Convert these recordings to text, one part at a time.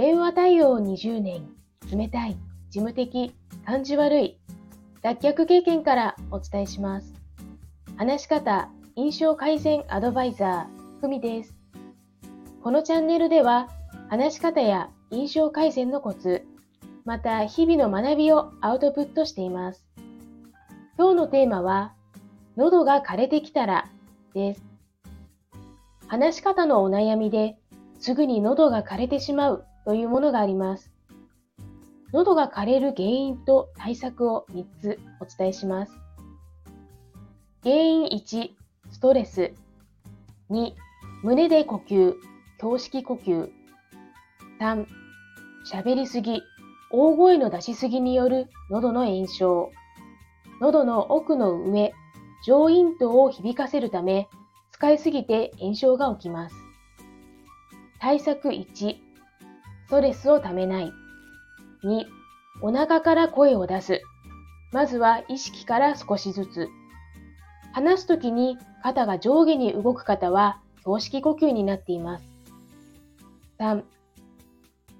電話対応20年、冷たい、事務的、感じ悪い、脱却経験からお伝えします。話し方、印象改善アドバイザー、ふみです。このチャンネルでは、話し方や印象改善のコツ、また日々の学びをアウトプットしています。今日のテーマは、喉が枯れてきたらです。話し方のお悩みですぐに喉が枯れてしまうというものがあります。喉が枯れる原因と対策を3つお伝えします。原因1、ストレス。2、胸で呼吸、胸式呼吸。3、喋りすぎ、大声の出しすぎによる喉の炎症。喉の奥の上、上咽頭を響かせるため、使いすぎて炎症が起きます。対策1、ストレスをためない。2、お腹から声を出す。まずは意識から少しずつ。話すときに肩が上下に動く方は胸式呼吸になっています。3、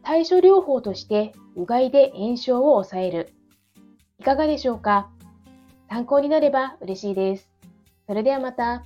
対処療法としてうがいで炎症を抑える。いかがでしょうか？参考になれば嬉しいです。それではまた。